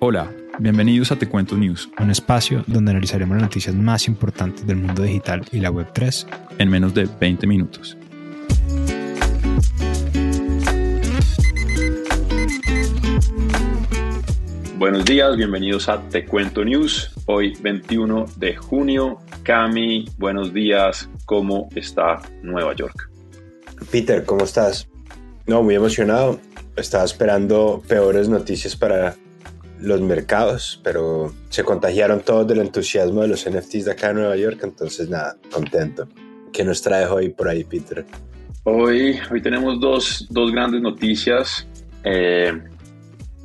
Hola, bienvenidos a Te Cuento News, un espacio donde analizaremos las noticias más importantes del mundo digital y la Web3 en menos de 20 minutos. Buenos días, bienvenidos a Te Cuento News. Hoy 21 de junio. Cami, buenos días. ¿Cómo está Nueva York? Peter, ¿cómo estás? No, muy emocionado. Estaba esperando peores noticias para los mercados, pero se contagiaron todos del entusiasmo de los NFTs de acá en Nueva York, entonces nada, contento. ¿Qué nos trae hoy por ahí, Peter? Hoy, hoy tenemos dos, dos grandes noticias. Eh,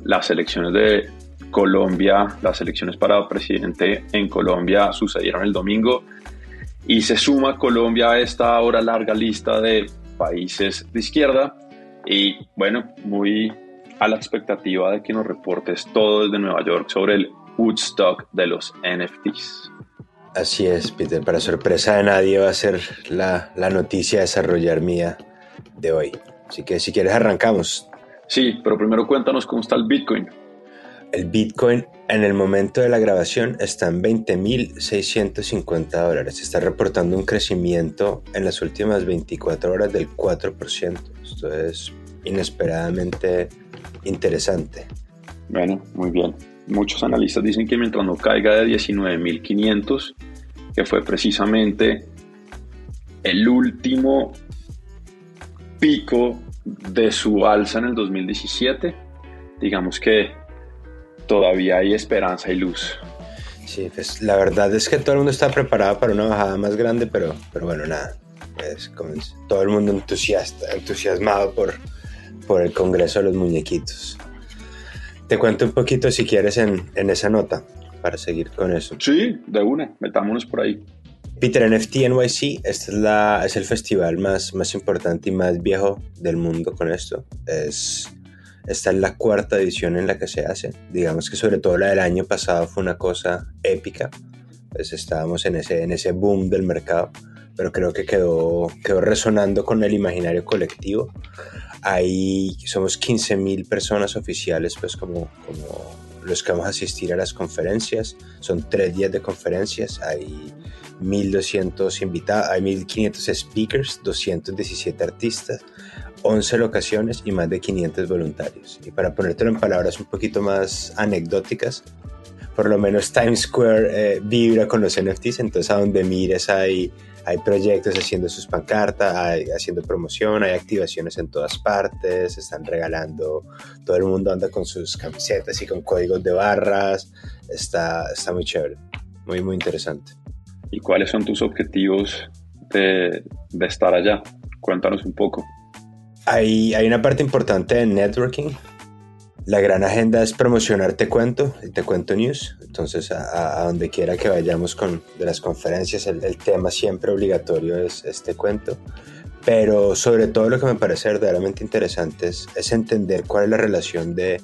las elecciones de Colombia, las elecciones para presidente en Colombia sucedieron el domingo y se suma Colombia a esta ahora larga lista de países de izquierda y bueno, muy a la expectativa de que nos reportes todo desde Nueva York sobre el Woodstock de los NFTs. Así es, Peter. Para sorpresa de nadie va a ser la, la noticia a desarrollar mía de hoy. Así que si quieres arrancamos. Sí, pero primero cuéntanos cómo está el Bitcoin. El Bitcoin en el momento de la grabación está en 20.650 dólares. Está reportando un crecimiento en las últimas 24 horas del 4%. Esto es inesperadamente interesante. Bueno, muy bien. Muchos analistas dicen que mientras no caiga de 19.500, que fue precisamente el último pico de su alza en el 2017, digamos que todavía hay esperanza y luz. Sí, pues la verdad es que todo el mundo está preparado para una bajada más grande, pero, pero bueno, nada. Es como todo el mundo entusiasta, entusiasmado por, por el Congreso de los Muñequitos. Te cuento un poquito si quieres en, en esa nota para seguir con eso. Sí, de una, metámonos por ahí. Peter NFT NYC, este es, la, es el festival más, más importante y más viejo del mundo con esto. Es, esta es la cuarta edición en la que se hace. Digamos que sobre todo la del año pasado fue una cosa épica. Pues estábamos en ese, en ese boom del mercado, pero creo que quedó, quedó resonando con el imaginario colectivo. Ahí somos 15.000 personas oficiales, pues como, como los que vamos a asistir a las conferencias. Son tres días de conferencias. Hay 1.200 invitados, hay 1.500 speakers, 217 artistas, 11 locaciones y más de 500 voluntarios. Y para ponértelo en palabras un poquito más anecdóticas, por lo menos Times Square eh, vibra con los NFTs, entonces a donde mires hay hay proyectos haciendo sus pancartas, hay, haciendo promoción, hay activaciones en todas partes, están regalando, todo el mundo anda con sus camisetas y con códigos de barras, está, está muy chévere, muy, muy interesante. ¿Y cuáles son tus objetivos de, de estar allá? Cuéntanos un poco. Hay, hay una parte importante de networking, la gran agenda es promocionar Te Cuento, el Te Cuento News. Entonces, a, donde quiera que vayamos con de las conferencias, el, tema siempre obligatorio es, este Cuento. Pero sobre todo lo que me parece verdaderamente interesante es, es entender cuál es la relación de,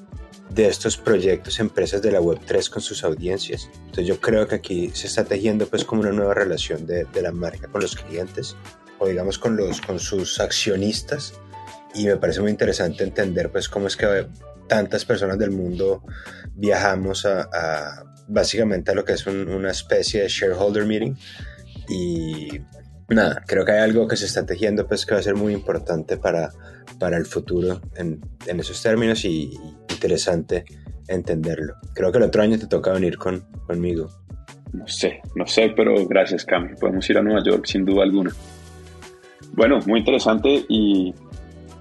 de, estos proyectos, empresas de la Web3 con sus audiencias. Entonces yo creo que aquí se está tejiendo pues como una nueva relación de, de la marca con los clientes o digamos con, los, con sus accionistas y me parece muy interesante entender pues cómo es que tantas personas del mundo viajamos a, básicamente a lo que es una especie de shareholder meeting y nada, creo que hay algo que se está tejiendo pues que va a ser muy importante para, para el futuro en, en esos términos y, interesante entenderlo. Creo que el otro año te toca venir con, conmigo. No sé, no sé, pero gracias Cami, podemos ir a Nueva York sin duda alguna. Bueno, muy interesante y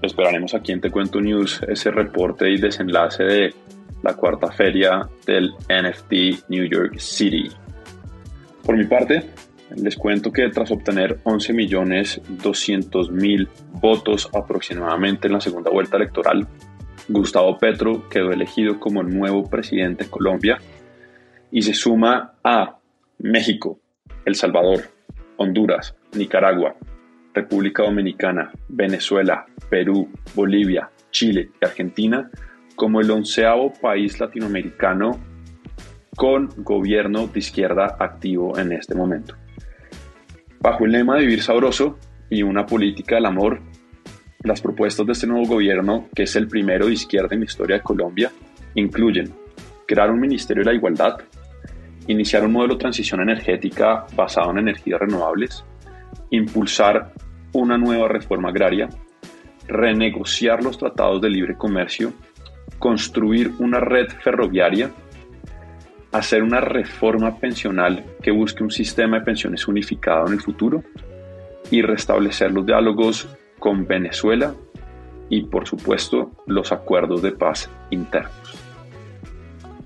esperaremos aquí en Te Cuento News ese reporte y desenlace de la cuarta feria del NFT New York City. Por mi parte, les cuento que tras obtener 11.200.000 votos aproximadamente en la segunda vuelta electoral, Gustavo Petro quedó elegido como nuevo presidente de Colombia y se suma a México, El Salvador, Honduras, Nicaragua, República Dominicana, Venezuela, Perú, Bolivia, Chile y Argentina como el onceavo país latinoamericano con gobierno de izquierda activo en este momento. Bajo el lema de vivir sabroso y una política del amor, las propuestas de este nuevo gobierno, que es el primero de izquierda en la historia de Colombia, incluyen crear un Ministerio de la Igualdad, iniciar un modelo de transición energética basado en energías renovables, impulsar una nueva reforma agraria, renegociar los tratados de libre comercio, construir una red ferroviaria, hacer una reforma pensional que busque un sistema de pensiones unificado en el futuro y restablecer los diálogos con Venezuela y por supuesto los acuerdos de paz internos.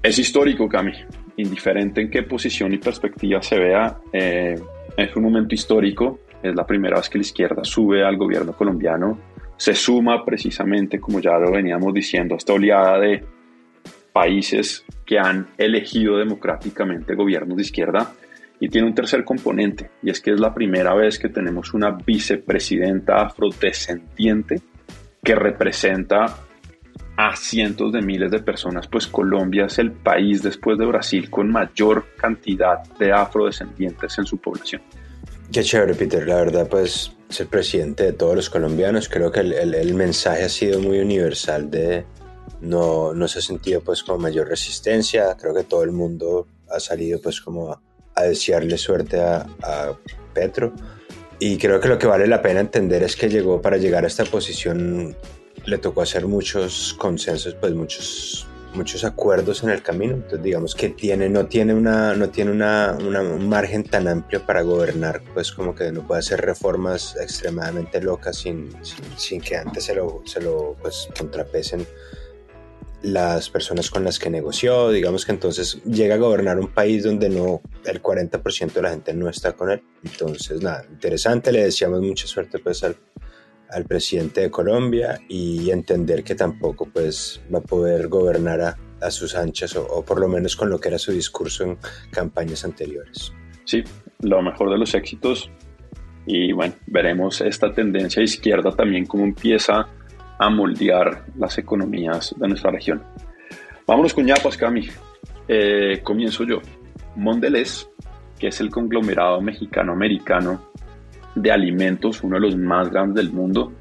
Es histórico, Cami, indiferente en qué posición y perspectiva se vea, eh, es un momento histórico, es la primera vez que la izquierda sube al gobierno colombiano, se suma precisamente, como ya lo veníamos diciendo, a esta oleada de países que han elegido democráticamente gobiernos de izquierda y tiene un tercer componente, y es que es la primera vez que tenemos una vicepresidenta afrodescendiente que representa a cientos de miles de personas, pues Colombia es el país después de Brasil con mayor cantidad de afrodescendientes en su población. Qué chévere, Peter. La verdad, pues ser presidente de todos los colombianos, creo que el, el, mensaje ha sido muy universal de no, no se ha sentido pues como mayor resistencia, creo que todo el mundo ha salido pues como a desearle suerte a, Petro. Y creo que lo que vale la pena entender es que llegó para llegar a esta posición, le tocó hacer muchos consensos, pues muchos, muchos acuerdos en el camino. Entonces digamos que tiene, no tiene, una, no tiene una, un margen tan amplio para gobernar, pues como que no puede hacer reformas extremadamente locas sin, sin, que antes se lo, se lo pues, contrapesen las personas con las que negoció, digamos que entonces llega a gobernar un país donde no el 40% de la gente no está con él. Entonces, nada, interesante, le deseamos mucha suerte pues al, al presidente de Colombia y entender que tampoco pues va a poder gobernar a, a sus anchas o, por lo menos con lo que era su discurso en campañas anteriores. Sí, lo mejor de los éxitos y bueno, veremos esta tendencia izquierda también cómo empieza a moldear las economías de nuestra región. Vámonos con Yapas, Cami. Eh, comienzo yo. Mondelez, que es el conglomerado mexicano-americano de alimentos, uno de los más grandes del mundo,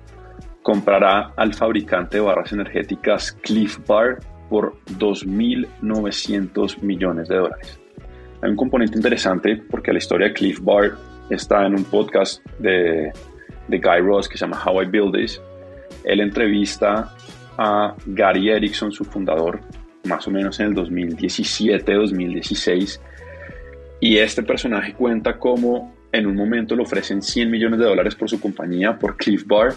comprará al fabricante de barras energéticas Cliff Bar por 2.900 millones de dólares. Hay un componente interesante porque la historia de Cliff Bar está en un podcast de, de Guy Ross que se llama How I Build This él entrevista a Gary Erickson, su fundador, más o menos en el 2017-2016. Y este personaje cuenta cómo en un momento le ofrecen 100 millones de dólares por su compañía, por Cliff Bar,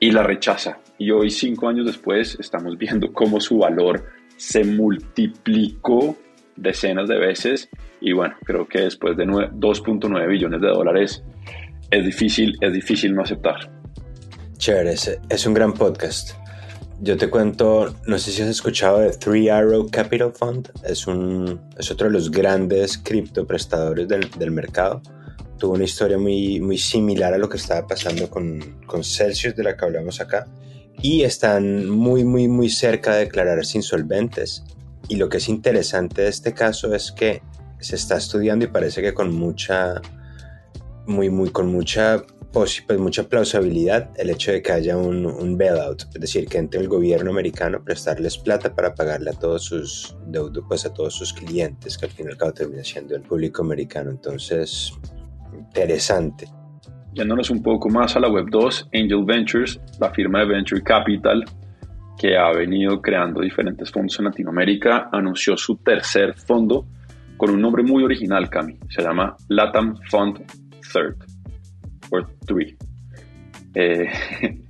y la rechaza. Y hoy, cinco años después, estamos viendo cómo su valor se multiplicó decenas de veces. Y bueno, creo que después de 2.9 billones de dólares es difícil, es difícil no aceptar. Chévere, es, un gran podcast. Yo te cuento, no sé si has escuchado de Three Arrow Capital Fund, es, un, es otro de los grandes criptoprestadores del, del mercado. Tuvo una historia muy, muy similar a lo que estaba pasando con, con Celsius, de la que hablamos acá, y están muy, muy, muy cerca de declararse insolventes. Y lo que es interesante de este caso es que se está estudiando y parece que con mucha, muy, muy, con mucha pues, mucha plausibilidad el hecho de que haya un, un, bailout, es decir, que entre el gobierno americano prestarles plata para pagarle a todos sus deudos, pues a todos sus clientes, que al fin y al cabo termina siendo el público americano. Entonces, interesante. Yéndonos un poco más a la Web 2, Angel Ventures, la firma de Venture Capital, que ha venido creando diferentes fondos en Latinoamérica, anunció su tercer fondo con un nombre muy original, Cami. Se llama Latam Fund Third por 3. Eh,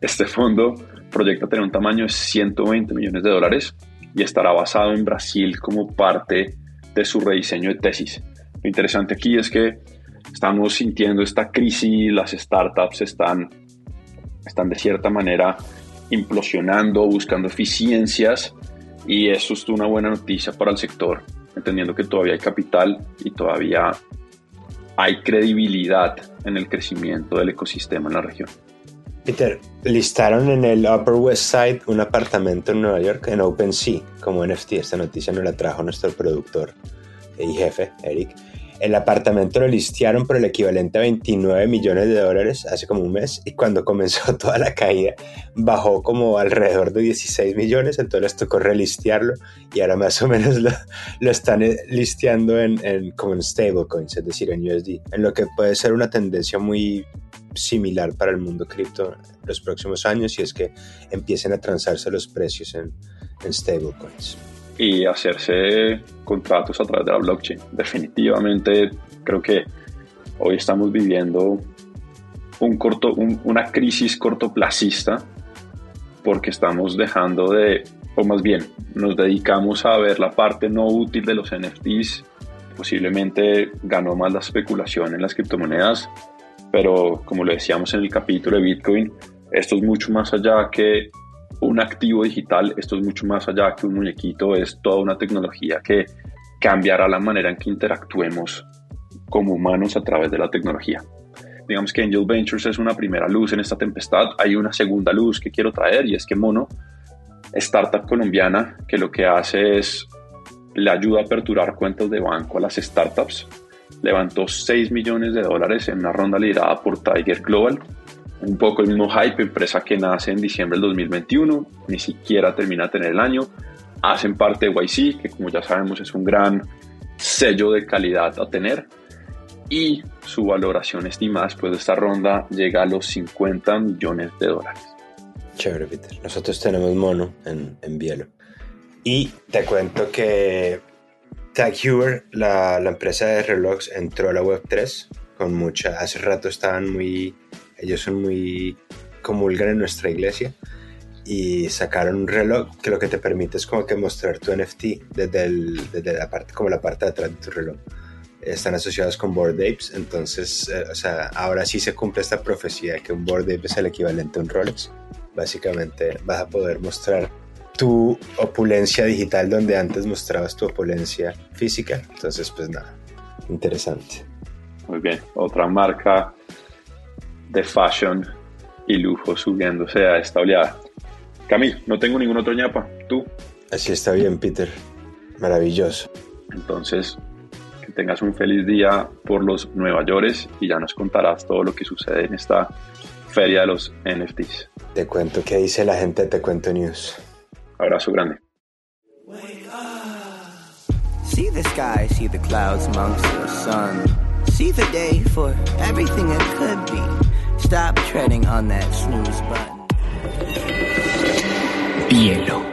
este fondo proyecta tener un tamaño de 120 millones de dólares y estará basado en Brasil como parte de su rediseño de tesis. Lo interesante aquí es que estamos sintiendo esta crisis, las startups están, están de cierta manera implosionando, buscando eficiencias y eso es una buena noticia para el sector, entendiendo que todavía hay capital y todavía hay credibilidad en el crecimiento del ecosistema en la región. Peter, listaron en el Upper West Side un apartamento en Nueva York en OpenSea como NFT. Esta noticia nos la trajo nuestro productor y jefe, Eric. El apartamento lo listearon por el equivalente a 29 millones de dólares hace como un mes y cuando comenzó toda la caída bajó como alrededor de 16 millones, entonces les tocó relistearlo y ahora más o menos lo, lo están eh, listeando en, en, como en stablecoins, es decir, en USD, en lo que puede ser una tendencia muy similar para el mundo cripto los próximos años y es que empiecen a transarse los precios en, en stablecoins y hacerse contratos a través de la blockchain. Definitivamente creo que hoy estamos viviendo un corto, una crisis cortoplacista porque estamos dejando de, o más bien, nos dedicamos a ver la parte no útil de los NFTs. Posiblemente ganó más la especulación en las criptomonedas, pero como le decíamos en el capítulo de Bitcoin, esto es mucho más allá que un activo digital, esto es mucho más allá que un muñequito, es toda una tecnología que cambiará la manera en que interactuemos como humanos a través de la tecnología. Digamos que Angel Ventures es una primera luz en esta tempestad, hay una segunda luz que quiero traer y es que Mono, startup colombiana, que lo que hace es le ayuda a aperturar cuentas de banco a las startups, levantó 6 millones de dólares en una ronda liderada por Tiger Global un poco el mismo hype, empresa que nace en diciembre del 2021, ni siquiera termina de tener el año, hacen parte de YC, que como ya sabemos es un gran sello de calidad a tener, y su valoración estimada después de esta ronda llega a los 50 millones de dólares. Chévere, Peter. Nosotros tenemos mono en, en Bielo. Y te cuento que Tag Heuer, la, la empresa de relojes, entró a la Web3 con mucha... Hace rato estaban muy ellos son muy comulgan en nuestra iglesia y sacaron un reloj que lo que te permite es como que mostrar tu NFT desde, el, desde la parte como la parte de atrás de tu reloj. Están asociados con Board Apes entonces eh, o sea ahora sí se cumple esta profecía de que un Board Ape es el equivalente a un Rolex. Básicamente vas a poder mostrar tu opulencia digital donde antes mostrabas tu opulencia física. Entonces pues nada interesante. Muy bien. Otra marca de fashion y lujo subiéndose a esta oleada. Camil, no tengo ningún otro ñapa. ¿Tú? Así está bien, Peter. Maravilloso. Entonces, que tengas un feliz día por los Nueva York y ya nos contarás todo lo que sucede en esta feria de los NFTs. Te cuento qué dice la gente Te Cuento News. Abrazo grande. See the sky, see the clouds amongst the sun. See the day for everything it could be. Stop treading on that snooze button. Bielo.